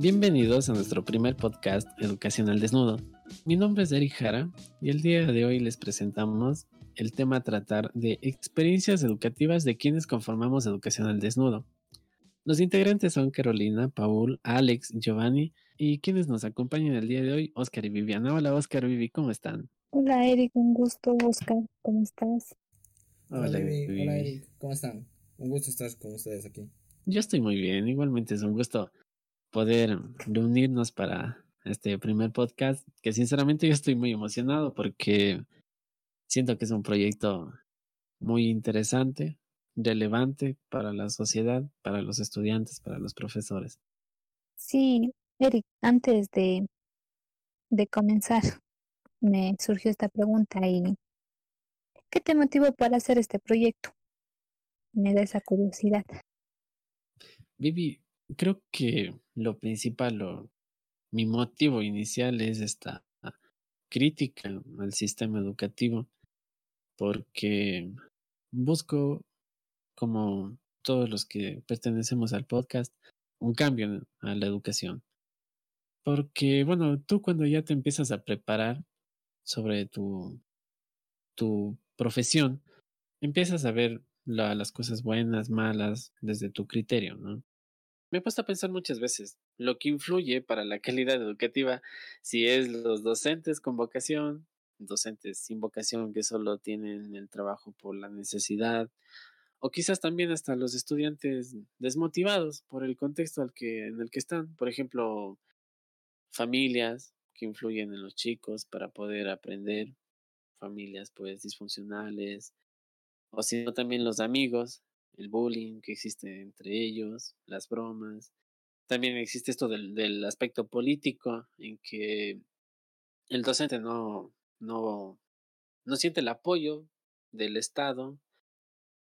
Bienvenidos a nuestro primer podcast Educación al Desnudo. Mi nombre es Eric Jara y el día de hoy les presentamos el tema a tratar de experiencias educativas de quienes conformamos Educación al Desnudo. Los integrantes son Carolina, Paul, Alex, Giovanni y quienes nos acompañan el día de hoy, Oscar y Viviana. Hola Oscar, Vivi, ¿cómo están? Hola Eric, un gusto Oscar, ¿cómo estás? Hola, Vivi. Hola Eric, ¿cómo están? Un gusto estar con ustedes aquí. Yo estoy muy bien, igualmente es un gusto poder reunirnos para este primer podcast, que sinceramente yo estoy muy emocionado porque siento que es un proyecto muy interesante, relevante para la sociedad, para los estudiantes, para los profesores. Sí, Eric, antes de, de comenzar, me surgió esta pregunta y ¿qué te motivó para hacer este proyecto? Me da esa curiosidad. Vivi, creo que lo principal o mi motivo inicial es esta crítica al sistema educativo porque busco, como todos los que pertenecemos al podcast, un cambio a la educación. Porque, bueno, tú cuando ya te empiezas a preparar sobre tu, tu profesión, empiezas a ver las cosas buenas, malas, desde tu criterio, ¿no? Me he puesto a pensar muchas veces lo que influye para la calidad educativa, si es los docentes con vocación, docentes sin vocación que solo tienen el trabajo por la necesidad, o quizás también hasta los estudiantes desmotivados por el contexto al que, en el que están. Por ejemplo, familias que influyen en los chicos para poder aprender, familias pues disfuncionales, o sino también los amigos el bullying que existe entre ellos, las bromas. También existe esto del, del aspecto político, en que el docente no, no, no siente el apoyo del Estado,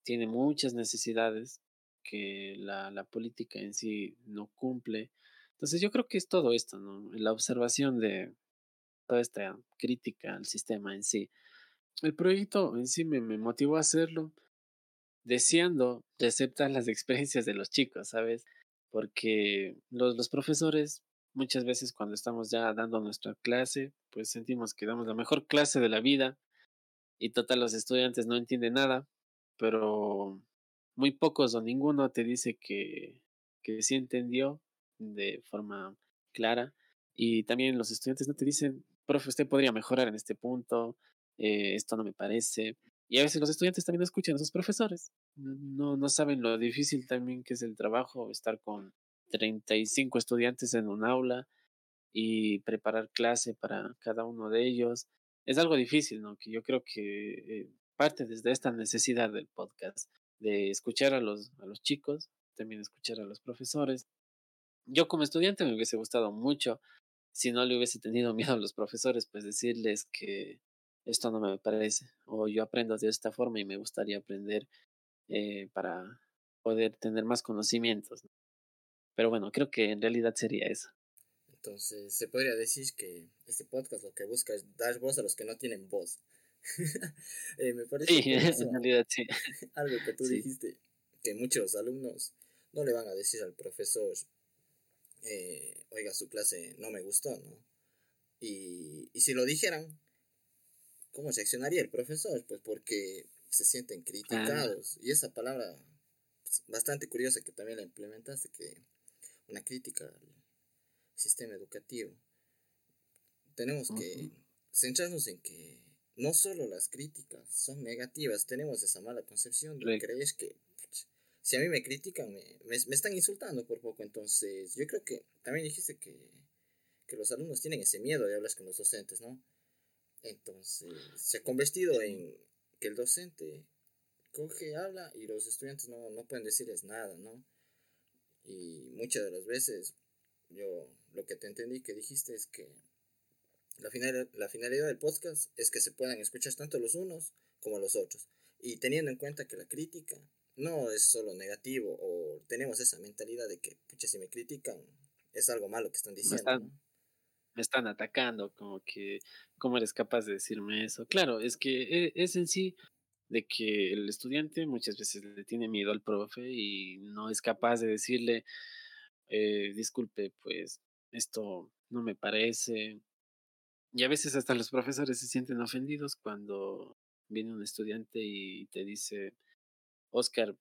tiene muchas necesidades que la, la política en sí no cumple. Entonces yo creo que es todo esto, ¿no? La observación de toda esta crítica al sistema en sí. El proyecto en sí me, me motivó a hacerlo deseando de aceptar las experiencias de los chicos, ¿sabes? Porque los, los profesores muchas veces cuando estamos ya dando nuestra clase, pues sentimos que damos la mejor clase de la vida y total los estudiantes no entienden nada, pero muy pocos o ninguno te dice que, que sí entendió de forma clara y también los estudiantes no te dicen, profe, usted podría mejorar en este punto, eh, esto no me parece, y a veces los estudiantes también escuchan a sus profesores. No, no saben lo difícil también que es el trabajo, estar con 35 estudiantes en un aula y preparar clase para cada uno de ellos. Es algo difícil, ¿no? Que yo creo que eh, parte desde esta necesidad del podcast, de escuchar a los, a los chicos, también escuchar a los profesores. Yo como estudiante me hubiese gustado mucho, si no le hubiese tenido miedo a los profesores, pues decirles que esto no me parece, o yo aprendo de esta forma y me gustaría aprender eh, para poder tener más conocimientos. Pero bueno, creo que en realidad sería eso. Entonces, se podría decir que este podcast lo que busca es dar voz a los que no tienen voz. eh, me parece sí, en realidad sí. algo que tú dijiste, que muchos alumnos no le van a decir al profesor, eh, oiga, su clase no me gustó, ¿no? Y, y si lo dijeran, ¿cómo reaccionaría el profesor? Pues porque se sienten criticados. Y esa palabra pues, bastante curiosa que también la implementaste, que una crítica al sistema educativo. Tenemos que centrarnos en que no solo las críticas son negativas, tenemos esa mala concepción de creer que si a mí me critican, me, me, están insultando por poco. Entonces, yo creo que también dijiste que, que los alumnos tienen ese miedo de hablar con los docentes, ¿no? Entonces, se ha convertido en que el docente coge, habla y los estudiantes no, no pueden decirles nada, ¿no? Y muchas de las veces, yo lo que te entendí que dijiste es que la, final, la finalidad del podcast es que se puedan escuchar tanto los unos como los otros. Y teniendo en cuenta que la crítica no es solo negativo o tenemos esa mentalidad de que, pucha, si me critican, es algo malo que están diciendo me están atacando, como que, ¿cómo eres capaz de decirme eso? Claro, es que e, es en sí de que el estudiante muchas veces le tiene miedo al profe y no es capaz de decirle, eh, disculpe, pues esto no me parece. Y a veces hasta los profesores se sienten ofendidos cuando viene un estudiante y te dice, Oscar,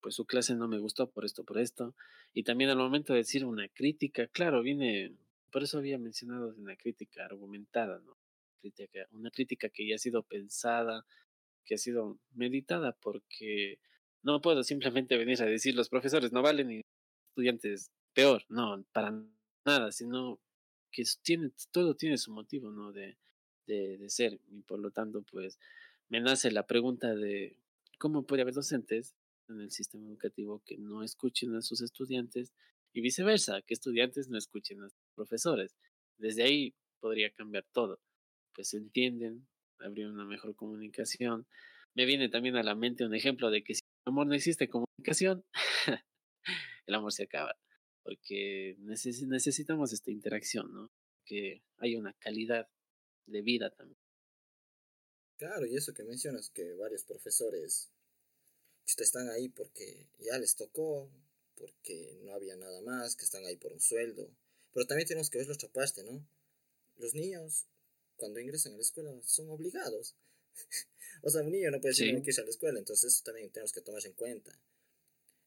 pues su clase no me gustó por esto, por esto. Y también al momento de decir una crítica, claro, viene, por eso había mencionado una crítica argumentada, ¿no? Crítica, una crítica que ya ha sido pensada, que ha sido meditada, porque no puedo simplemente venir a decir los profesores no valen y estudiantes peor, no, para nada, sino que todo tiene su motivo, ¿no? De, de, de ser, y por lo tanto, pues, me nace la pregunta de cómo puede haber docentes en el sistema educativo que no escuchen a sus estudiantes y viceversa, que estudiantes no escuchen a profesores. Desde ahí podría cambiar todo. Pues se entienden, habría una mejor comunicación. Me viene también a la mente un ejemplo de que si el amor no existe comunicación, el amor se acaba. Porque necesitamos esta interacción, ¿no? Que hay una calidad de vida también. Claro, y eso que mencionas, que varios profesores están ahí porque ya les tocó, porque no había nada más, que están ahí por un sueldo. Pero también tenemos que ver la otra parte, ¿no? Los niños, cuando ingresan a la escuela, son obligados. o sea, un niño no puede decir que irse a la escuela, entonces eso también tenemos que tomar en cuenta.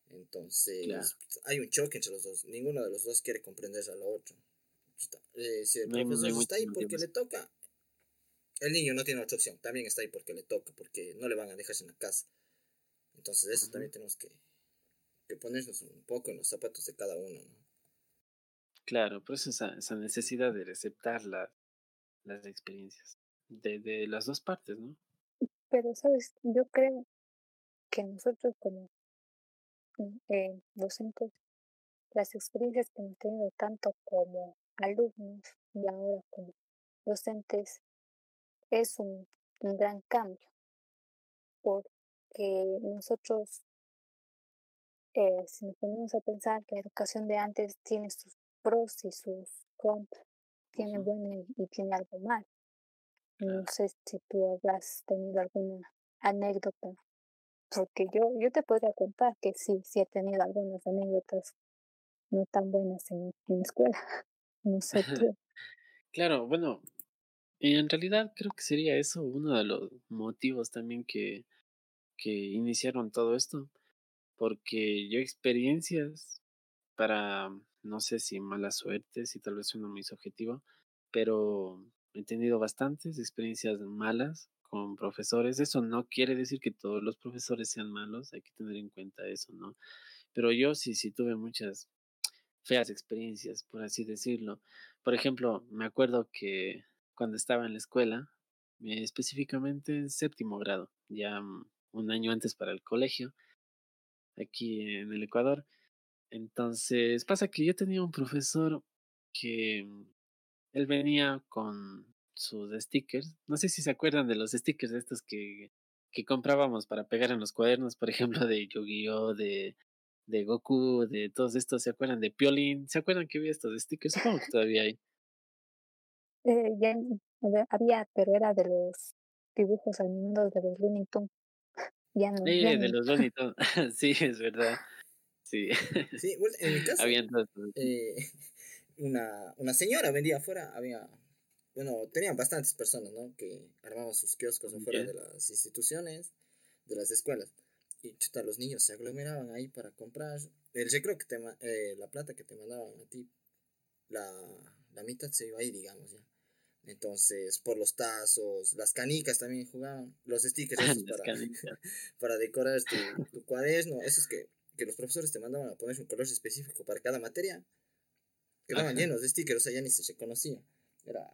Entonces, hay un choque entre los dos. Ninguno de los dos quiere comprender al otro. Eh, si el profesor está ahí porque le toca, el niño no tiene otra opción. También está ahí porque le toca, porque no le van a dejarse en la casa. Entonces eso también tenemos que, ponernos un poco en los zapatos de cada uno, ¿no? Claro, por eso esa, esa necesidad de aceptar las experiencias de, las dos partes, ¿no? Pero, ¿sabes? Yo creo que nosotros como eh, docentes, las experiencias que hemos tenido tanto como alumnos y ahora como docentes es un, un gran cambio. Por, que nosotros, eh, si nos ponemos a pensar que la educación de antes tiene sus pros y sus contras, tiene bueno y, tiene algo mal. No sé si tú habrás tenido alguna anécdota, porque yo, yo te podría contar que sí, sí he tenido algunas anécdotas no tan buenas en, en escuela. No sé tú. claro, bueno, en realidad creo que sería eso uno de los motivos también que que iniciaron todo esto, porque yo experiencias para, no sé si mala suerte, si tal vez uno muy subjetivo, pero he tenido bastantes experiencias malas con profesores. Eso no quiere decir que todos los profesores sean malos, hay que tener en cuenta eso, ¿no? Pero yo sí, sí tuve muchas feas experiencias, por así decirlo. Por ejemplo, me acuerdo que cuando estaba en la escuela, eh, específicamente en séptimo grado, ya un año antes para el colegio, aquí en el Ecuador. Entonces, pasa que yo tenía un profesor que mm, él venía con sus stickers. No sé si se acuerdan de los stickers de estos que, que comprábamos para pegar en los cuadernos, por ejemplo, de Yu-Gi-Oh!, de, de Goku, de todos estos. ¿Se acuerdan de Piolín? ¿Se acuerdan que había estos stickers? Supongo que todavía hay. Eh, ya había, pero era de los dibujos animados de los Looney Tunes. Ya no. De los bonitos. sí, es verdad. Sí. Sí, en mi casa. eh, una, una señora vendía afuera, había. Bueno, tenían bastantes personas, ¿no? Que armaban sus kioscos afuera de las instituciones, de las escuelas. Y chuta, los niños se aglomeraban ahí para comprar. El recreo que te, eh, la plata que te mandaban a ti, la, la mitad se iba ahí, digamos, ya. Entonces, por los tazos, las canicas también jugaban, los stickers para, para decorar tu, tu, cuaderno, esos que, que los profesores te mandaban a poner un color específico para cada materia, quedaban llenos de stickers, o sea, ya ni se reconocía. Era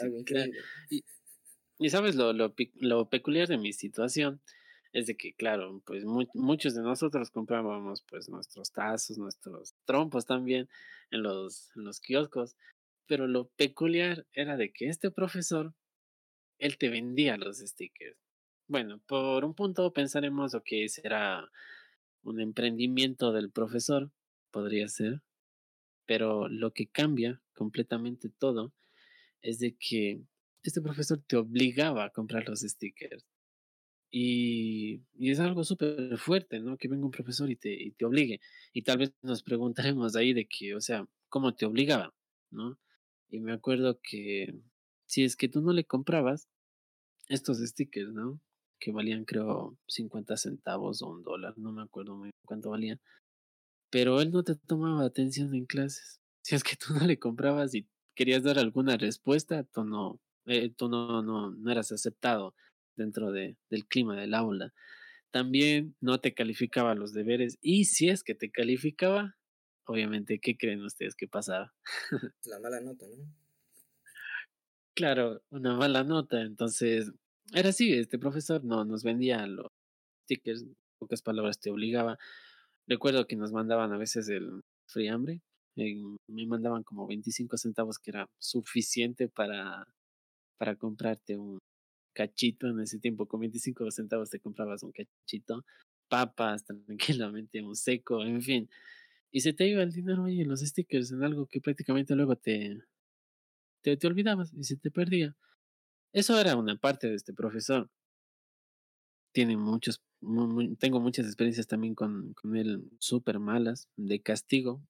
algo increíble. Y, y, sabes, lo, lo, lo, peculiar de mi situación es de que, claro, pues muchos de nosotros comprábamos pues nuestros tazos, nuestros trompos también en los, en los kioscos, pero lo peculiar era de que este profesor, él te vendía los stickers. Bueno, por un punto pensaremos, que será un emprendimiento del profesor, podría ser, pero lo que cambia completamente todo es de que este profesor te obligaba a comprar los stickers. Y, y es algo súper fuerte, ¿no? Que venga un profesor y te, y te obligue. Y tal vez nos preguntaremos ahí de que, o sea, ¿cómo te obligaba? ¿no? Y me acuerdo que si es que tú no le comprabas estos stickers, ¿no? Que valían creo 50 centavos o un dólar, no me acuerdo muy bien cuánto valían. Pero él no te tomaba atención en clases. Si es que tú no le comprabas y querías dar alguna respuesta, tú no, eh, tú no, no, no eras aceptado dentro de, del clima del aula. También no te calificaba los deberes y si es que te calificaba, obviamente, ¿qué creen ustedes que pasaba? La mala nota, ¿no? Claro, una mala nota. Entonces, era así, este profesor no nos vendía los stickers, pocas palabras te obligaba. Recuerdo que nos mandaban a veces el friambre, me mandaban como 25 centavos que era suficiente para, para comprarte un cachito en ese tiempo. Con 25 centavos te comprabas un cachito, papas, tranquilamente, un seco, en fin. Y se te iba el dinero ahí en los stickers, en algo que prácticamente luego te, te, te olvidabas y se te perdía. Eso era una parte de este profesor. Tiene muchos, tengo muchas experiencias también con, él súper malas, de castigo.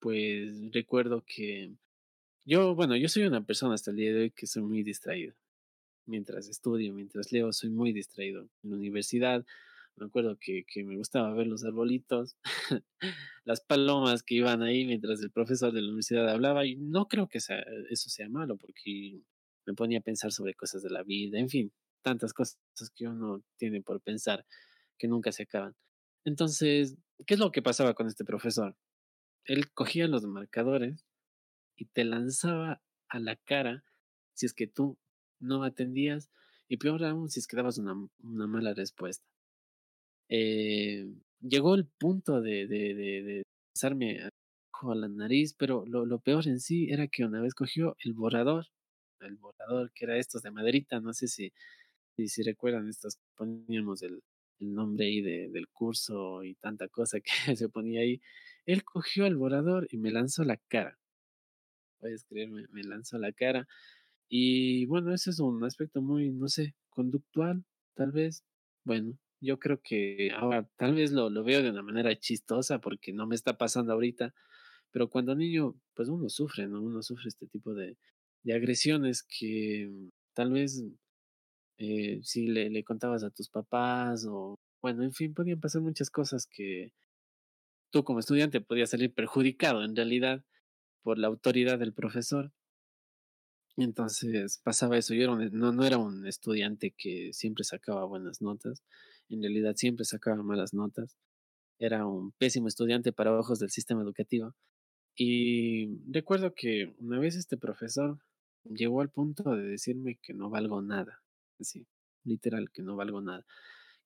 Pues recuerdo que yo, bueno, yo soy una persona hasta el día de hoy que soy muy distraído. Mientras estudio, mientras leo, soy muy distraído. En la universidad, me acuerdo que, que me gustaba ver los arbolitos, las palomas que iban ahí mientras el profesor de la universidad hablaba, y no creo que eso sea malo, porque me ponía a pensar sobre cosas de la vida, en fin, tantas cosas que uno tiene por pensar que nunca se acaban. Entonces, ¿qué es lo que pasaba con este profesor? Él cogía los marcadores y te lanzaba a la cara si es que tú no atendías y peor aún si es que dabas una, una mala respuesta eh, llegó el punto de, de, de, de pasarme a la nariz, pero lo, lo peor en sí era que una vez cogió el borrador, el borrador que era estos de maderita, no sé si, si, recuerdan estos, poníamos el, el nombre ahí de, del curso y tanta cosa que se ponía ahí. Él cogió el borrador y me lanzó la cara. Puedes creerme, me lanzó la cara. Y bueno, ese es un aspecto muy, no sé, conductual, tal vez. Bueno, yo creo que ahora tal vez lo, lo veo de una manera chistosa porque no me está pasando ahorita, pero cuando niño, pues uno sufre, ¿no? Uno sufre este tipo de, de agresiones que tal vez eh, si le, le contabas a tus papás o, bueno, en fin, podían pasar muchas cosas que tú como estudiante podías salir perjudicado en realidad por la autoridad del profesor. Entonces pasaba eso. Yo era no, no era un estudiante que siempre sacaba buenas notas en realidad siempre sacaba malas notas, era un pésimo estudiante para ojos del sistema educativo. Y recuerdo que una vez este profesor llegó al punto de decirme que no valgo nada, así, literal, que no valgo nada.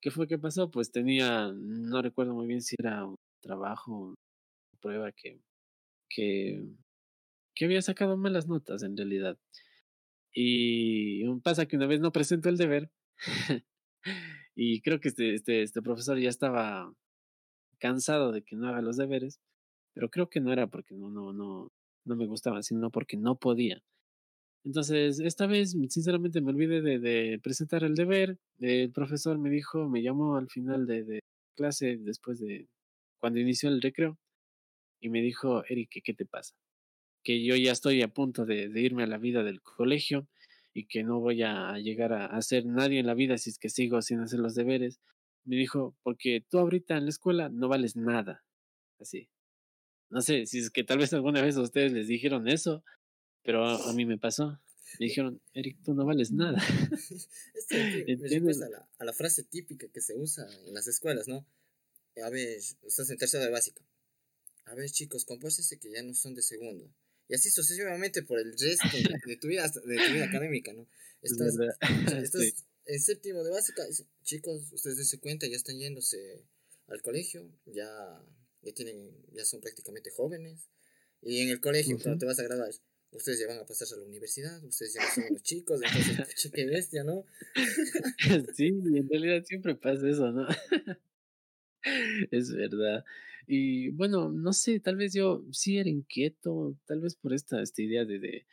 ¿Qué fue que pasó? Pues tenía, no recuerdo muy bien si era un trabajo, una prueba que, que, que había sacado malas notas en realidad. Y pasa que una vez no presentó el deber Y creo que este, este, este profesor ya estaba cansado de que no haga los deberes, pero creo que no era porque no, no, no, no me gustaba, sino porque no podía. Entonces, esta vez, sinceramente, me olvidé de, presentar el deber. El profesor me dijo, me llamó al final de, clase, después de cuando inició el recreo, y me dijo, Eric, ¿qué te pasa? Que yo ya estoy a punto de, de irme a la vida del colegio y que no voy a llegar a, ser nadie en la vida si es que sigo sin hacer los deberes. Me dijo, porque tú ahorita en la escuela no vales nada. Así. No sé si es que tal vez alguna vez a ustedes les dijeron eso, pero a, mí me pasó. Me dijeron, Eric, tú no vales nada. Esto me a la, a la frase típica que se usa en las escuelas, ¿no? A ver, estás en tercera de básica. A ver, chicos, compósese que ya no son de segundo y así sucesivamente por el resto de, tu, vida, de tu vida académica, ¿no? Estás, estás en séptimo de básica, chicos, ustedes dense cuenta, ya están yéndose al colegio, ya, ya, tienen, ya son prácticamente jóvenes, y en el colegio, cuando te vas a graduar, ustedes ya van a pasarse a la universidad, ustedes ya son unos chicos, entonces, qué bestia, ¿no? sí, en realidad siempre pasa eso, ¿no? es verdad. Y bueno, no sé, tal vez yo sí era inquieto, tal vez por esta, esta idea de, de,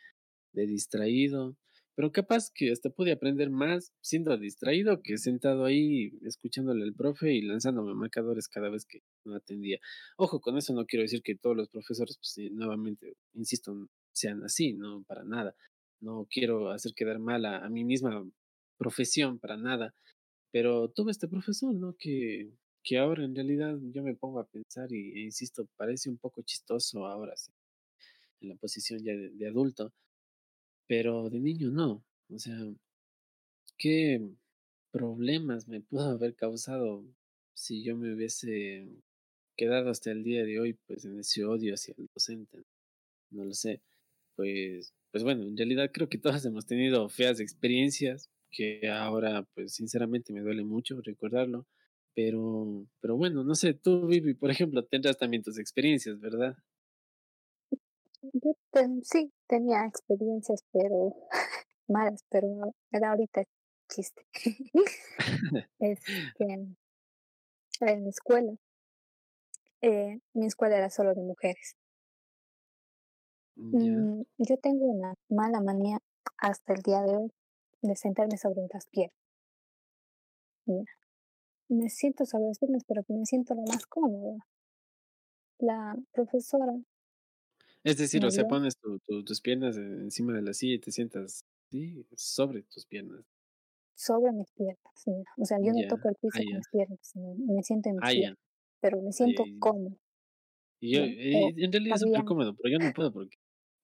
de distraído, pero capaz que hasta pude aprender más siendo distraído que sentado ahí escuchándole al profe y lanzándome marcadores cada vez que no atendía. Ojo, con eso no quiero decir que todos los profesores, pues nuevamente, insisto, sean así, no, para nada. No quiero hacer quedar mal a, a mi misma profesión, para nada. Pero tuve este profesor, ¿no? Que, que ahora en realidad yo me pongo a pensar y, e insisto, parece un poco chistoso ahora, sí, en la posición ya de, de adulto, pero de niño no. O sea, ¿qué problemas me pudo haber causado si yo me hubiese quedado hasta el día de hoy, pues en ese odio hacia el docente? No lo sé. Pues, pues bueno, en realidad creo que todos hemos tenido feas experiencias que ahora, pues sinceramente me duele mucho recordarlo. Pero, pero bueno, no sé, tú, Vivi, por ejemplo, tendrás también tus experiencias, ¿verdad? Yo sí tenía experiencias, pero malas, pero era ahorita chiste. Este, en la escuela, eh, mi escuela era solo de mujeres. Mm, yo tengo una mala manía hasta el día de hoy de sentarme sobre las piernas. Mira, me siento sobre las piernas, pero me siento lo más cómoda. La profesora Es decir, o sea, pones tu, tu- tus piernas en- encima de la silla y te sientas sí, sobre tus piernas. sobre mis piernas, mira. O sea, yo no toco el piso ah, con ya, mis piernas, me siento en mi ah, ya, pero me siento cómoda, Y yo, en realidad es súper cómodo, pero yo no puedo porque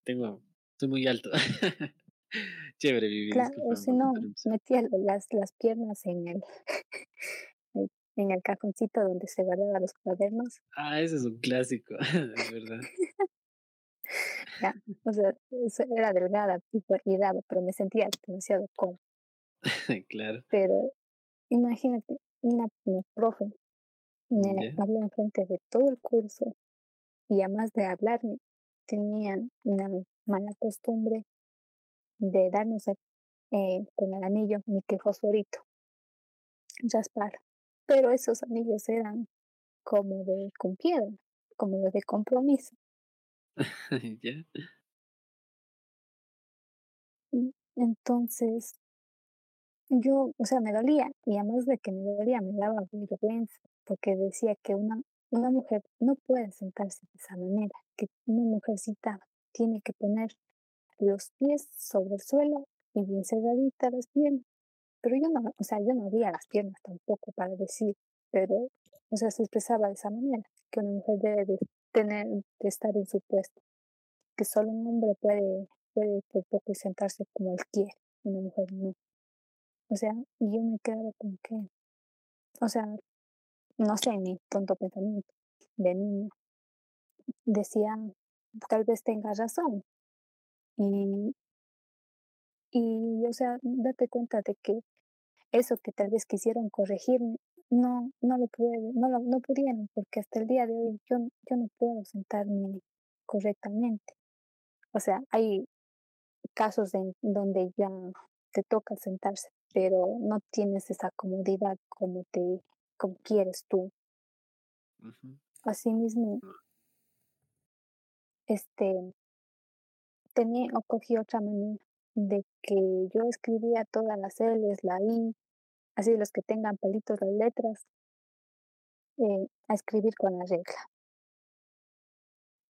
tengo, soy muy alto. Chévere, Vivi, claro, si no, interrupción. metía las, las piernas en el, en el cajoncito donde se guardaban los cuadernos, Ah, ese es un clásico, es verdad. ya. O sea, era delgada tipo, y daba, pero me sentía demasiado cómoda. Claro, Pero imagínate, una, una profe me habló enfrente de todo el curso y además de hablarme, tenían una mala costumbre de darnos el- eh, con el anillo níquel fosforito, raspar. Pero esos anillos eran como de con piedra, como los de compromiso. Y Entonces, yo, o sea, me dolía y además de que me dolía, me daba vergüenza porque decía que una, una mujer no puede sentarse de esa manera, que una mujercita tiene que poner los pies sobre el suelo y bien cerraditas las piernas. Pero yo no, o sea, yo no abría las piernas tampoco para decir, pero, o sea, se expresaba de esa manera, que una mujer debe de tener, de estar en su puesto, que solo un hombre puede, puede por poco sentarse como él quiere, una mujer no. O sea, yo me quedaba como que, o sea, no sé, mi tonto pensamiento de niño, decía, tal vez tenga razón. Y, y, o sea, date cuenta de que eso que tal vez quisieron corregirme, no, no lo puede, no lo, no pudieron, porque hasta el día de hoy yo, yo no puedo sentarme correctamente. O sea, hay casos en donde ya te toca sentarse, pero no tienes esa comodidad como te, como quieres tú. Asimismo, este, tenía o cogí otra manía de que yo escribía todas las L's, la I, así los que tengan palitos las letras, eh, a escribir con la regla.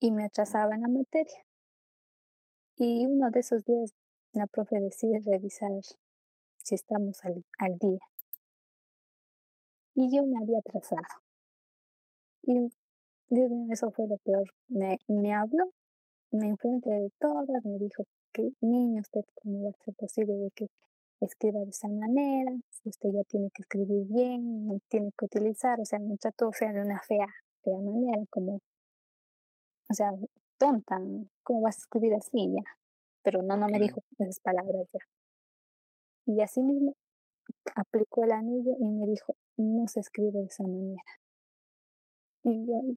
Y me atrasaba en la materia. Y uno de esos días la profe decide revisar si estamos al, al día. Y yo me había atrasado. Y Dios mío, eso fue lo peor. Me, me habló, me enfrente de todas, me dijo que niño, usted cómo va a ser posible de que escriba de esa manera, si usted ya tiene que escribir bien, no tiene que utilizar, o sea, me trató o sea, de una fea, fea manera, como, o sea, tonta, ¿cómo vas a escribir así ya? Pero no, no me dijo esas palabras ya. Y así mismo aplicó el anillo y me dijo, no se escribe de esa manera. Y yo,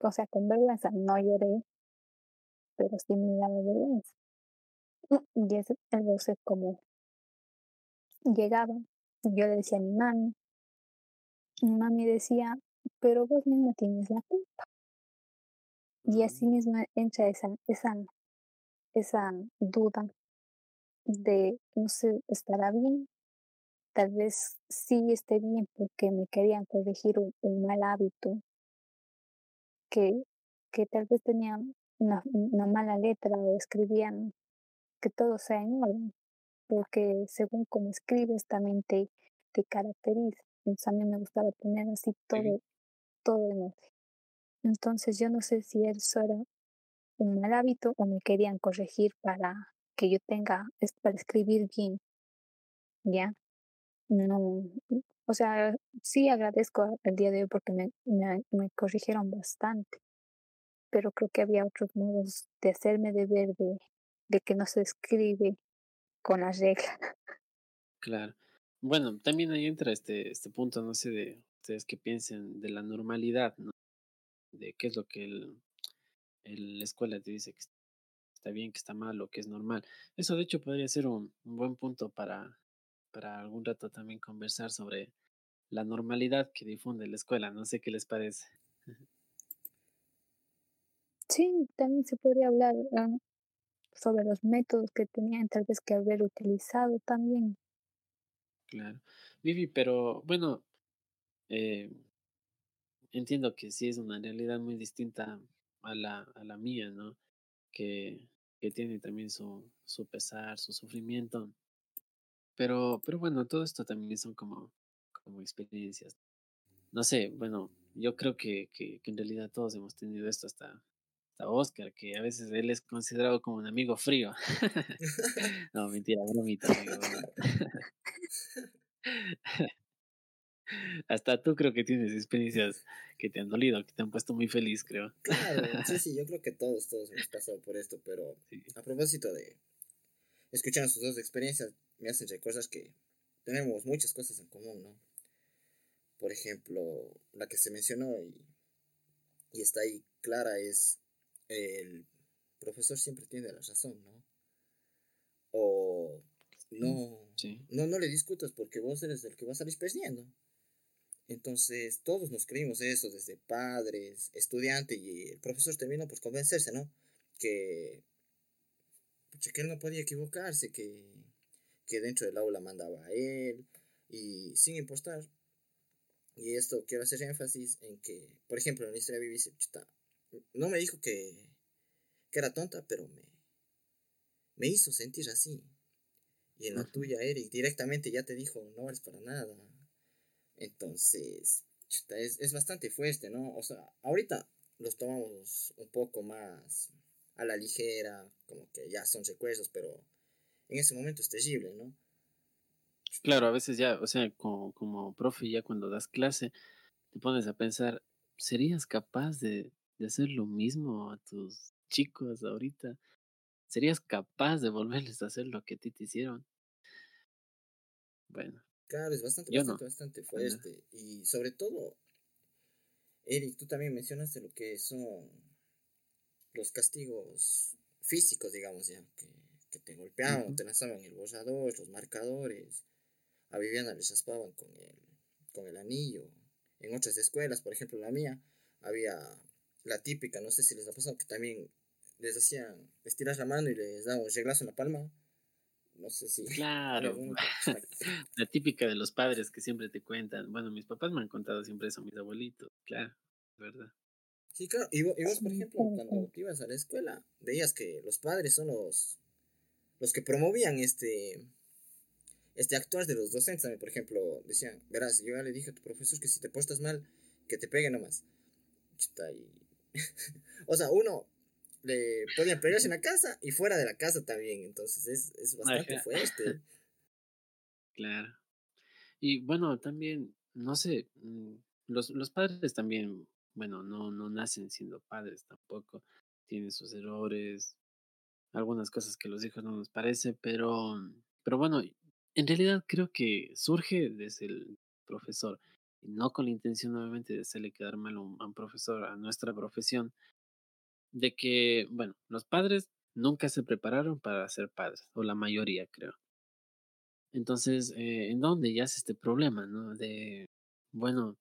o sea, con vergüenza, no lloré, pero sí me daba vergüenza. Y es entonces como llegaba, yo le decía a mi mami, mi mami decía, pero vos mismo tienes la culpa. Y así Mm, mismo entra esa, esa, esa duda de, no sé, ¿estará bien? Tal vez sí esté bien porque me querían corregir un, un mal hábito que, que tal vez tenía una, una mala letra o escribían que todo sea en orden, porque según cómo escribes también te, te caracteriza. Entonces a mí me gustaba tener así todo, todo en orden. Entonces yo no sé si eso era un mal hábito o me querían corregir para que yo tenga, para escribir bien. ¿Ya? No, o sea, sí agradezco el día de hoy porque me, me, corrigieron bastante, pero creo que había otros modos de hacerme de ver de, que no se escribe con las reglas. Claro. Bueno, también ahí entra este, este punto, no sé, de ustedes que piensen de la normalidad, ¿no? De qué es lo que el, la escuela te dice que está bien, que está mal o que es normal. Eso de hecho podría ser un buen punto para, para algún rato también conversar sobre la normalidad que difunde la escuela. No sé qué les parece. Sí, también se podría hablar uh, sobre los métodos que tenían tal vez que haber utilizado también. Claro. Vivi, pero bueno, eh, entiendo que sí es una realidad muy distinta a la, a la mía, ¿no? Que, que tiene también su, su pesar, su sufrimiento. Pero, pero bueno, todo esto también son como, como experiencias. No sé, bueno, yo creo que, que, que en realidad todos hemos tenido esto hasta, hasta Oscar, que a veces él es considerado como un amigo frío. no, mentira, bromita, amigo. Hasta tú creo que tienes experiencias que te han dolido, que te han puesto muy feliz, creo. Claro, sí, sí, yo creo que todos, todos hemos pasado por esto, pero sí. a propósito de escuchar sus dos experiencias, me hacen recordar que tenemos muchas cosas en común, ¿no? Por ejemplo, la que se mencionó y, y está ahí clara es el profesor siempre tiene la razón, ¿no? O no, sí. no, no le discutas porque vos eres el que va a salir perdiendo. Entonces, todos nos creímos eso, desde padres, estudiantes, y el profesor terminó por convencerse, ¿no? Que, que él no podía equivocarse, que, que dentro del aula mandaba a él, y sin importar. Y esto quiero hacer énfasis en que, por ejemplo, en la historia de BBC, no me dijo que, que era tonta, pero me, me hizo sentir así. Y en la tuya, Eric, directamente ya te dijo, no eres para nada. Entonces, es, es bastante fuerte, ¿no? O sea, ahorita los tomamos un poco más a la ligera, como que ya son secuestros, pero en ese momento es terrible, ¿no? Claro, a veces ya, o sea, como, como profe, ya cuando das clase, te pones a pensar, ¿serías capaz de, de hacer lo mismo a tus chicos ahorita? ¿Serías capaz de volverles a hacer lo que a ti te hicieron? Bueno. Claro, es bastante, bastante, no. bastante fuerte. Y sobre todo, Eric, tú también mencionaste lo que son los castigos físicos, digamos, ya, que, que te golpeaban, uh -huh. te lanzaban el borrador, los marcadores. A Viviana le raspaban con el, con el anillo. En otras escuelas, por ejemplo la mía, había la típica, no sé si les ha pasado, que también les hacían, les tiras la mano y les daban un reglazo en la palma. No sé si. Claro. la típica de los padres que siempre te cuentan. Bueno, mis papás me han contado siempre eso, mis abuelitos. Claro, verdad. Sí, claro. Y vos, y vos, por ejemplo, cuando ibas a la escuela, veías que los padres son los, los que promovían este, este actuar de los docentes. También, por ejemplo, decían, verás, yo ya le dije a tu profesor que si te portas mal, que te pegue nomás. Y... o sea, uno le podían pegarse en la casa y fuera de la casa también. Entonces es, es bastante Ajá. fuerte. Claro. Y bueno, también, no sé, mm, los, los padres también, bueno, no, no nacen siendo padres tampoco. Tienen sus errores, algunas cosas que los hijos no nos parece, pero, pero bueno, en realidad creo que surge desde el profesor, no con la intención obviamente de hacerle quedar mal a un, profesor, a nuestra profesión, de que, bueno, los padres nunca se prepararon para ser padres, o la mayoría creo. Entonces, eh, ¿en dónde yace este problema, no? De, bueno,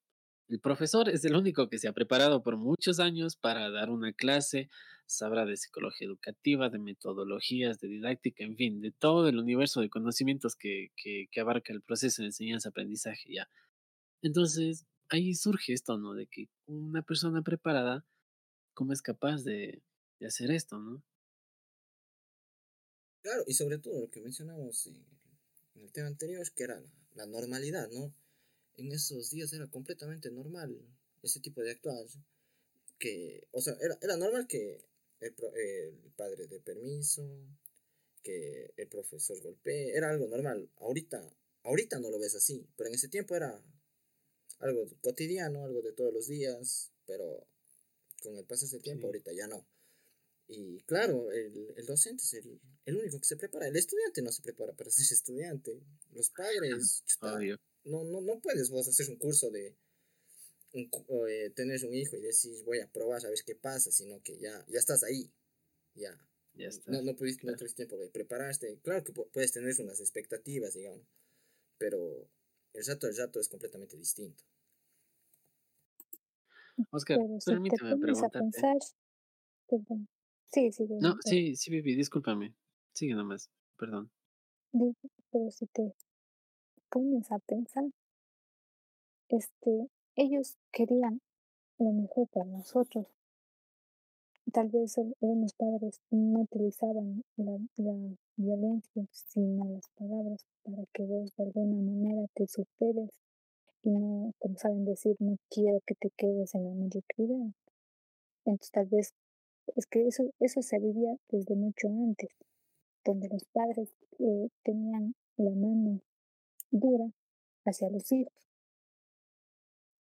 el profesor es el único que se ha preparado por muchos años para dar una clase, sabrá de psicología educativa, de metodologías, de didáctica, en fin, de todo el universo de conocimientos que, que, abarca el proceso de enseñanza-aprendizaje ya. Entonces, ahí surge esto, ¿no? De que una persona preparada, ¿cómo es capaz de, de hacer esto, ¿no? Claro, y sobre todo lo que mencionamos en, el tema anterior, que era la, normalidad, ¿no? En esos días era completamente normal ese tipo de actuar. Que, o sea, era, era normal que el, el padre de permiso, que el profesor golpee, era algo normal. Ahorita, ahorita no lo ves así, pero en ese tiempo era algo cotidiano, algo de todos los días, pero con el paso del tiempo ahorita ya no. Y claro, el, el docente es el, el, único que se prepara. El estudiante no se prepara para ser estudiante. Los padres, no, no, no puedes vos hacer un curso de un, eh, tener un hijo y decir voy a probar ver qué pasa, sino que ya, ya estás ahí. Ya. ya No, no, pudiste, no tuviste tiempo de prepararte. Claro que puedes tener unas expectativas, digamos, pero el rato del rato es completamente distinto. Oscar, permíteme preguntarte. Sí, sí. No, sí, sí, Vivi, discúlpame. Sigue nomás, perdón. Pero si te pones a pensar, este, ellos querían lo mejor para nosotros. Tal vez algunos padres no utilizaban la, la violencia, sino las palabras para que vos de alguna manera te superes y no, como saben decir, no quiero que te quedes en la mediocridad. Entonces tal vez es que eso, eso se vivía desde mucho antes, donde los padres eh, tenían la mano dura hacia los hijos.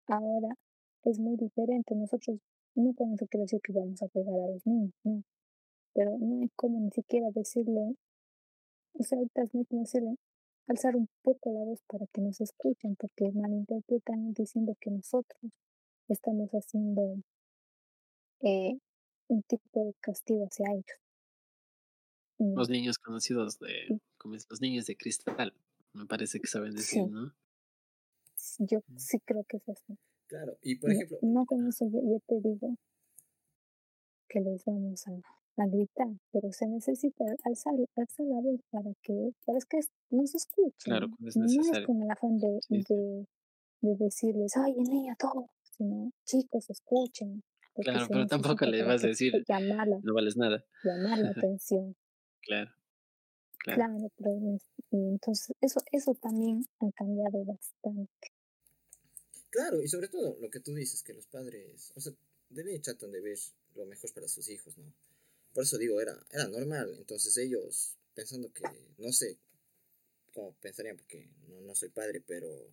Ahora es muy diferente. Nosotros no podemos decir que vamos a pegar a los niños, no. Pero no hay como ni siquiera decirle, o sea, ahorita hay como decirle, alzar un poco la voz para que nos escuchen, porque malinterpretan diciendo que nosotros estamos haciendo eh, un tipo de castigo hacia ellos. Los niños conocidos de, como es, los niños de cristal, me parece que saben decir, ¿no? Yo sí creo que es así. Claro, y por ejemplo... No, con eso yo, te digo que les vamos a, a, gritar, pero se necesita alzar, alzar la voz para que, para que nos escuchen. Claro, es No es con el afán de, de, de, decirles, ay, niña, todo, sino chicos, escuchen, Claro, pero tampoco le vas a decir, no vales nada. Llamar la atención. claro. Claro, pero entonces eso, eso también ha cambiado bastante. Claro, y sobre todo lo que tú dices, que los padres, o sea, de tratan de ver lo mejor para sus hijos, ¿no? Por eso digo, era, era normal. Entonces ellos, pensando que, no sé cómo pensarían, porque no, no soy padre, pero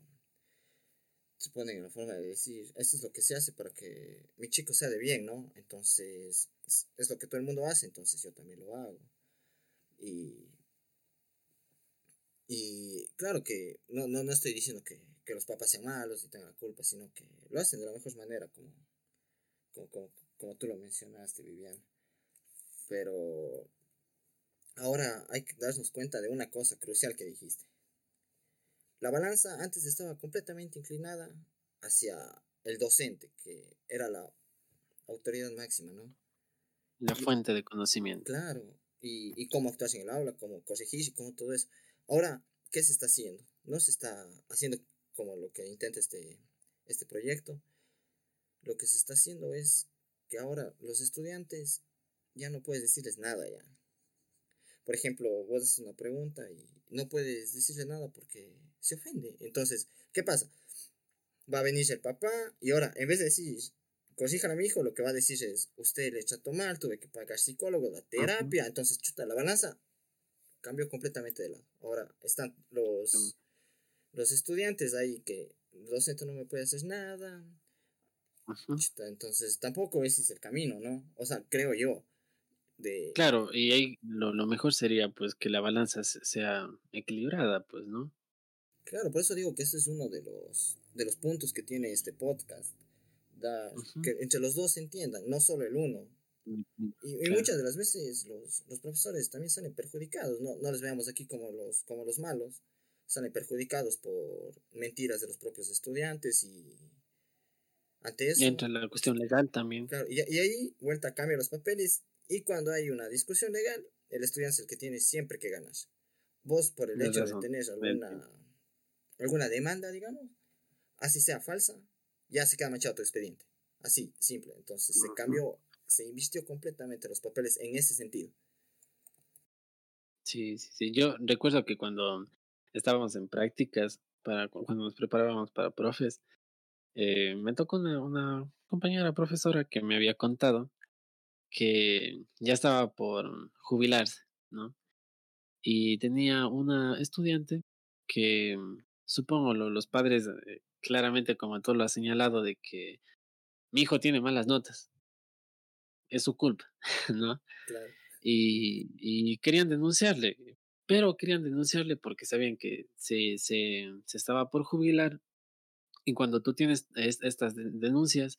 se ponen en la forma de decir, esto es lo que se hace para que mi chico sea de bien, ¿no? Entonces, es, lo que todo el mundo hace, entonces yo también lo hago. Y, y claro que no, no, no estoy diciendo que, que, los papás sean malos y tengan la culpa, sino que lo hacen de la mejor manera, como, como, como, como tú lo mencionaste, Viviana. Pero ahora hay que darnos cuenta de una cosa crucial que dijiste. La balanza antes estaba completamente inclinada hacia el docente, que era la autoridad máxima, ¿no? La fuente de conocimiento. Claro, y, y cómo actuar en el aula, cómo corregir y cómo todo eso. Ahora, ¿qué se está haciendo? No se está haciendo como lo que intenta este, este proyecto. Lo que se está haciendo es que ahora los estudiantes ya no puedes decirles nada ya. Por ejemplo, vos haces una pregunta y no puedes decirle nada porque se ofende. Entonces, ¿qué pasa? Va a venir el papá y ahora, en vez de decir, corrijan a mi hijo, lo que va a decir es, usted le echa a tomar, tuve que pagar psicólogo, la terapia, entonces, chuta, la balanza cambió completamente de lado. Ahora están los, los estudiantes ahí que el docente no me puede hacer nada. Entonces, tampoco ese es el camino, ¿no? O sea, creo yo. De... Claro, y ahí lo, lo mejor sería pues que la balanza sea equilibrada, pues, ¿no? Claro, por eso digo que ese es uno de los, de los puntos que tiene este podcast. Da, Que entre los dos se entiendan, no solo el uno. Y, muchas de las veces los, los, profesores también salen perjudicados, no, no les veamos aquí como los, como los malos, salen perjudicados por mentiras de los propios estudiantes y ante eso... Y entra la cuestión legal también. Claro, y, y ahí vuelta a cambiar los papeles y cuando hay una discusión legal, el estudiante es el que tiene siempre que ganar. Vos por el hecho de tener alguna alguna demanda, digamos, así sea falsa, ya se queda manchado tu expediente. Así, simple. Entonces se cambió se invirtió completamente los papeles en ese sentido. Sí, sí, sí. Yo recuerdo que cuando estábamos en prácticas, para cuando nos preparábamos para profes, eh, me tocó una, una compañera profesora que me había contado que ya estaba por jubilarse, ¿no? Y tenía una estudiante que supongo los padres, eh, claramente como todo lo ha señalado, de que mi hijo tiene malas notas. Es su culpa, ¿no? Claro. Y, y querían denunciarle, pero querían denunciarle porque sabían que se, se, se estaba por jubilar. Y cuando tú tienes estas denuncias,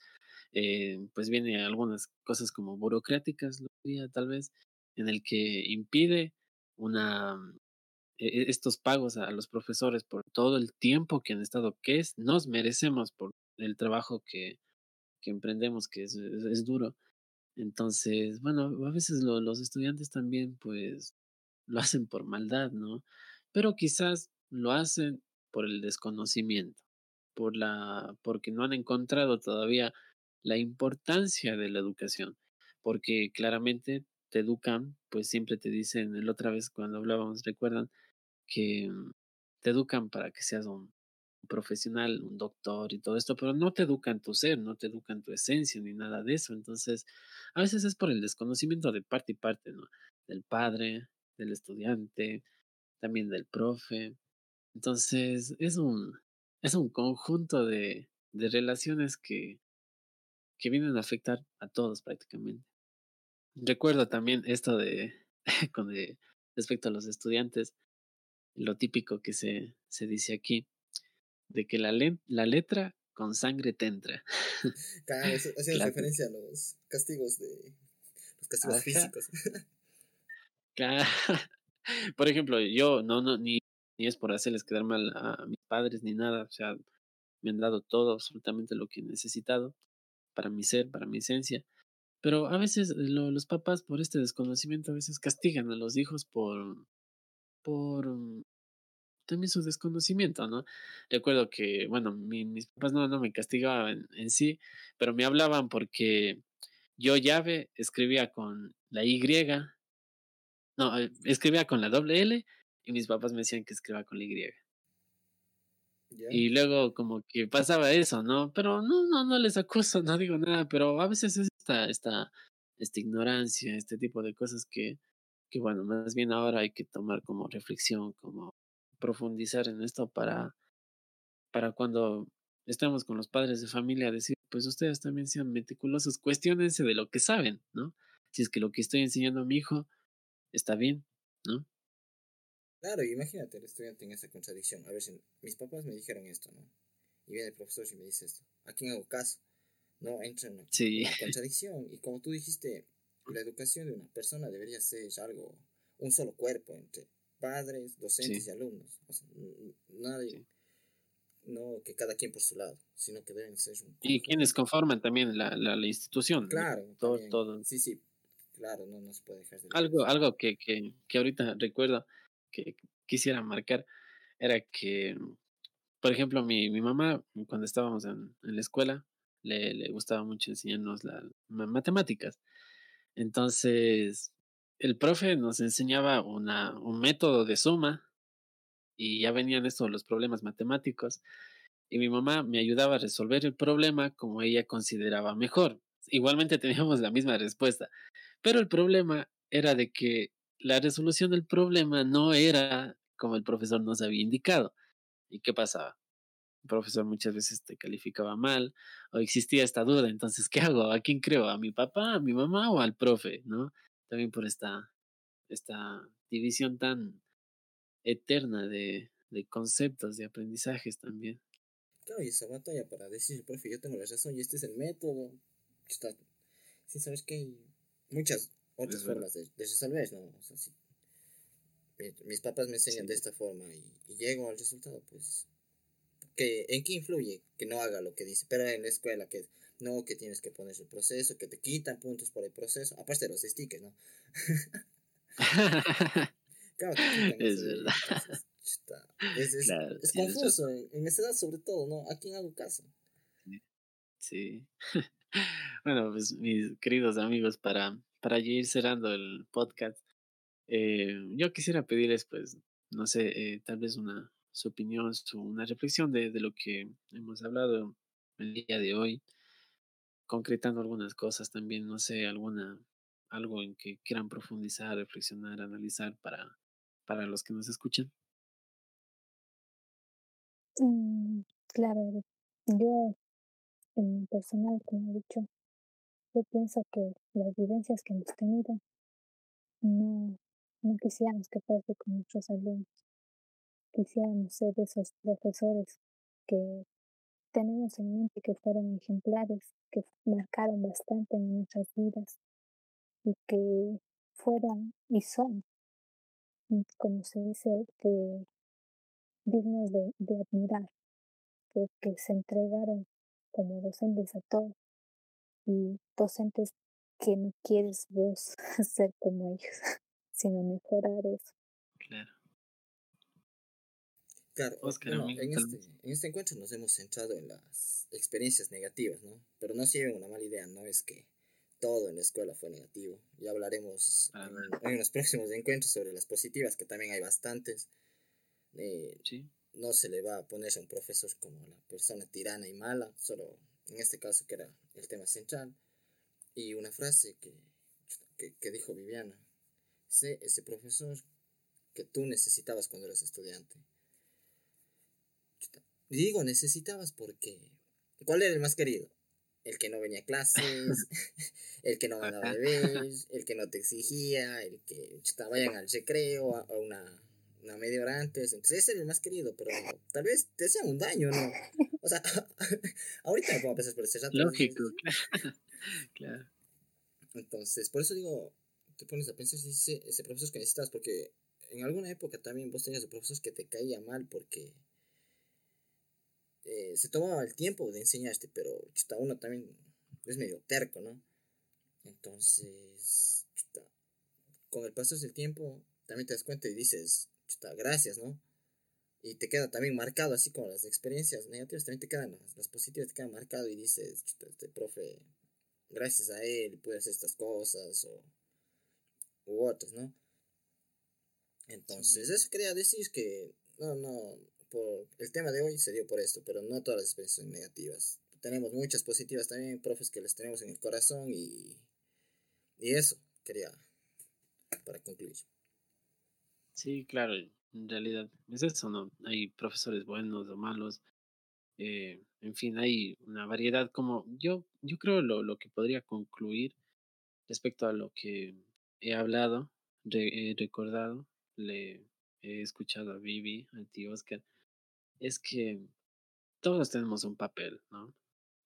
eh, pues vienen algunas cosas como burocráticas, lo diría tal vez, en el que impide una e, e, estos pagos a los profesores por todo el tiempo que han estado, que es, nos merecemos por el trabajo que, que emprendemos, que es, es, duro. Entonces, bueno, a veces los estudiantes también pues lo hacen por maldad, ¿no? Pero quizás lo hacen por el desconocimiento, por la, porque no han encontrado todavía la importancia de la educación, porque claramente te educan, pues siempre te dicen, la otra vez cuando hablábamos, recuerdan, que mm, te educan para que seas un profesional, un doctor y todo esto, pero no te educan tu ser, no te educan tu esencia ni nada de eso. Entonces, a veces es por el desconocimiento de parte y parte, ¿no? Del padre, del estudiante, también del profe. Entonces, es un, es un conjunto de, de relaciones que, que vienen a afectar a todos prácticamente. Recuerdo también esto de, con de respecto a los estudiantes, lo típico que se, se dice aquí, de que la, la letra con sangre te entra. Claro, eso hace referencia a los castigos de los castigos físicos. Por ejemplo, yo no, no, ni, ni es por hacerles quedar mal a mis padres ni nada, o sea, me han dado todo, absolutamente lo que he necesitado para mi ser, para mi esencia. Pero a veces lo, los papás por este desconocimiento a veces castigan a los hijos por, por mm, también su desconocimiento, ¿no? Recuerdo que, bueno, mi, mis papás no, no me castigaban en, sí, pero me hablaban porque yo llave escribía con la Y, no, eh, escribía con la doble L y mis papás me decían que escribía con la Y. Y luego como que pasaba eso, ¿no? Pero no, no, no les acuso, no digo nada, pero a veces es esta, esta, esta ignorancia, este tipo de cosas que, que, bueno, más bien ahora hay que tomar como reflexión, como profundizar en esto para, para cuando estemos con los padres de familia, decir, pues ustedes también sean meticulosos, cuestionense de lo que saben, ¿no? Si es que lo que estoy enseñando a mi hijo está bien, ¿no? Claro, imagínate el estudiante en esa contradicción. A ver, si mis papás me dijeron esto, ¿no? Y viene el profesor y me dice esto. ¿A quién hago caso? No, entra en una, contradicción. Y como tú dijiste, la educación de una persona debería ser algo, un solo cuerpo entre padres, docentes y alumnos. O sea, nadie, no que cada quien por su lado, sino que deben ser un... Y quienes conforman también la, la, la institución. Claro. Todo, todo. Sí, sí, claro, no nos puede dejar de... Algo, algo que, que, que ahorita recuerdo que quisiera marcar era que, por ejemplo, mi, mi mamá, cuando estábamos en, en la escuela, le, le, gustaba mucho enseñarnos las matemáticas. Entonces, el profe nos enseñaba una, un método de suma y ya venían estos los problemas matemáticos y mi mamá me ayudaba a resolver el problema como ella consideraba mejor. Igualmente teníamos la misma respuesta, pero el problema era de que la resolución del problema no era como el profesor nos había indicado. ¿Y qué pasaba? El profesor muchas veces te calificaba mal o existía esta duda, entonces, ¿qué hago? ¿A quién creo? ¿A mi papá, a mi mamá o al profe? ¿No? También por esta, esta división tan eterna de, de conceptos, de aprendizajes también. Claro, y esa batalla para decir, profe, yo tengo la razón y este es el método. Está, sí, ¿sabes qué? Muchas otras formas de, de, resolver, ¿no? O sea, si mis papás me enseñan de esta forma y, y, llego al resultado, pues, que ¿en qué influye que no haga lo que dice? Pero en la escuela, que no, que tienes que poner el proceso, que te quitan puntos por el proceso, aparte de los stickers, ¿no? claro, es verdad. es, es, claro, es sí, confuso, en, en esa edad sobre todo, ¿no? ¿A quién hago caso? Sí. bueno, pues mis queridos amigos, para, para ir cerrando el podcast, eh, yo quisiera pedirles, pues, no sé, eh, tal vez una su opinión, su, una reflexión de, de lo que hemos hablado el día de hoy, concretando algunas cosas también, no sé, alguna, algo en que quieran profundizar, reflexionar, analizar para, para los que nos escuchan. Mm, claro, yo en personal, como he dicho, yo pienso que las vivencias que hemos tenido no, no quisiéramos que pase con nuestros alumnos. Quisiéramos ser esos profesores que tenemos en mente que fueron ejemplares, que marcaron bastante en nuestras vidas y que fueron y son, como se dice, de, dignos de, de admirar, porque se entregaron como docentes a todos y docentes que no quieres vos ser como ellos, sino mejorar eso. Claro. Claro, bueno, en, este, en este encuentro nos hemos centrado en las experiencias negativas, ¿no? Pero no sirve una mala idea, no es que todo en la escuela fue negativo. Ya hablaremos en, en, los próximos encuentros sobre las positivas, que también hay bastantes. Eh, sí. No se le va a poner a un profesor como la persona tirana y mala, solo en este caso que era el tema central. Y una frase que, que, que dijo Viviana, sé ese profesor que tú necesitabas cuando eras estudiante. Digo necesitabas porque... ¿Cuál era el más querido? El que no venía a clases, el que no mandaba bebés, el que no te exigía, el que chuta, vayan al recreo a, una, una media hora antes. Entonces ese era el más querido, pero tal vez te hacían un daño, ¿no? O sea, ahorita me pongo a pensar por ese rato. Lógico, claro. Entonces, por eso digo, te pones a pensar si ese, ese profesor que necesitas, porque en alguna época también vos tenías profesores que te caía mal porque eh, se tomaba el tiempo de enseñarte, pero chuta, uno también es medio terco, ¿no? Entonces, chuta, con el paso del tiempo, también te das cuenta y dices, chuta, gracias, ¿no? Y te queda también marcado, así como las experiencias negativas, también te quedan, las, positivas te quedan marcado y dices, chuta, este profe, gracias a él pude hacer estas cosas o u otras, ¿no? Entonces, eso quería decir que, no, no, por el tema de hoy se dio por esto, pero no todas las experiencias son negativas. Tenemos muchas positivas también, profes que les tenemos en el corazón y, y eso quería para concluir. Sí, claro, en realidad es eso, ¿no? Hay profesores buenos o malos, eh, en fin, hay una variedad como yo, yo creo lo, lo que podría concluir respecto a lo que he hablado, he recordado, le he escuchado a Vivi, a ti Oscar, es que todos tenemos un papel, ¿no?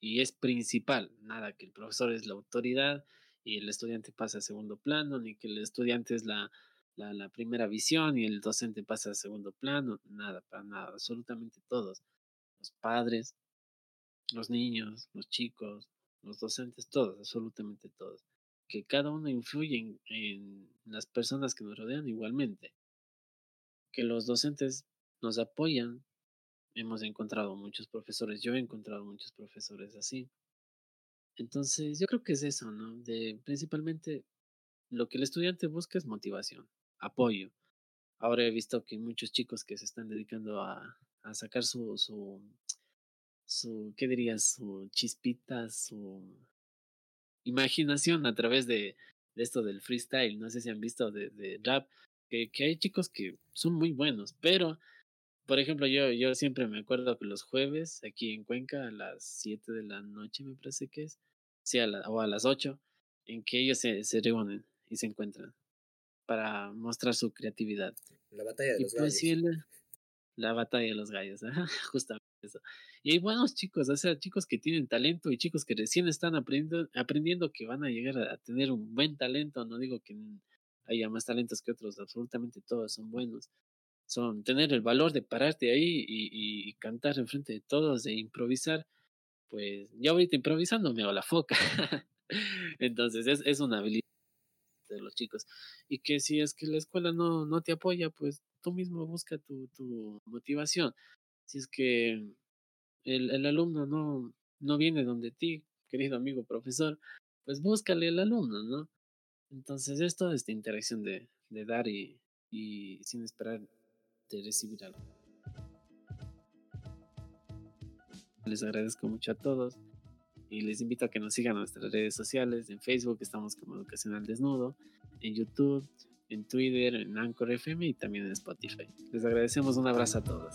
Y es principal, nada que el profesor es la autoridad y el estudiante pasa a segundo plano, ni que el estudiante es la, la, primera visión y el docente pasa a segundo plano, nada, para nada, absolutamente todos, los padres, los niños, los chicos, los docentes, todos, absolutamente todos, que cada uno influye en, en las personas que nos rodean igualmente, que los docentes nos apoyan hemos encontrado muchos profesores, yo he encontrado muchos profesores así. Entonces, yo creo que es eso, ¿no? De principalmente lo que el estudiante busca es motivación, apoyo. Ahora he visto que muchos chicos que se están dedicando a, a sacar su, su, su, ¿qué dirías? Su chispita, su imaginación a través de, de esto del freestyle. No sé si han visto de, de rap, que, hay chicos que son muy buenos, pero por ejemplo, yo, yo siempre me acuerdo que los jueves aquí en Cuenca a las 7 de la noche, me parece que es, sí, a la, o a las 8, en que ellos se, se reúnen y se encuentran para mostrar su creatividad. La batalla de y los pues, gallos. la, la, batalla de los gallos, ajá, justamente eso. Y hay buenos chicos, o sea, chicos que tienen talento y chicos que recién están aprendiendo, aprendiendo que van a llegar a, a tener un buen talento. No digo que haya más talentos que otros, absolutamente todos son buenos son tener el valor de pararte ahí y, y, cantar enfrente de todos, de improvisar, pues ya ahorita improvisando me hago la foca. Entonces es, es una habilidad de los chicos. Y que si es que la escuela no, no te apoya, pues tú mismo busca tu, tu motivación. Si es que el, el alumno no, no viene donde ti, querido amigo profesor, pues búscale al alumno, ¿no? Entonces es toda esta interacción de, de dar y, y sin esperar de recibir algo. Les agradezco mucho a todos y les invito a que nos sigan en nuestras redes sociales. En Facebook estamos como Educación al Desnudo, en YouTube, en Twitter, en Anchor FM y también en Spotify. Les agradecemos un abrazo a todos.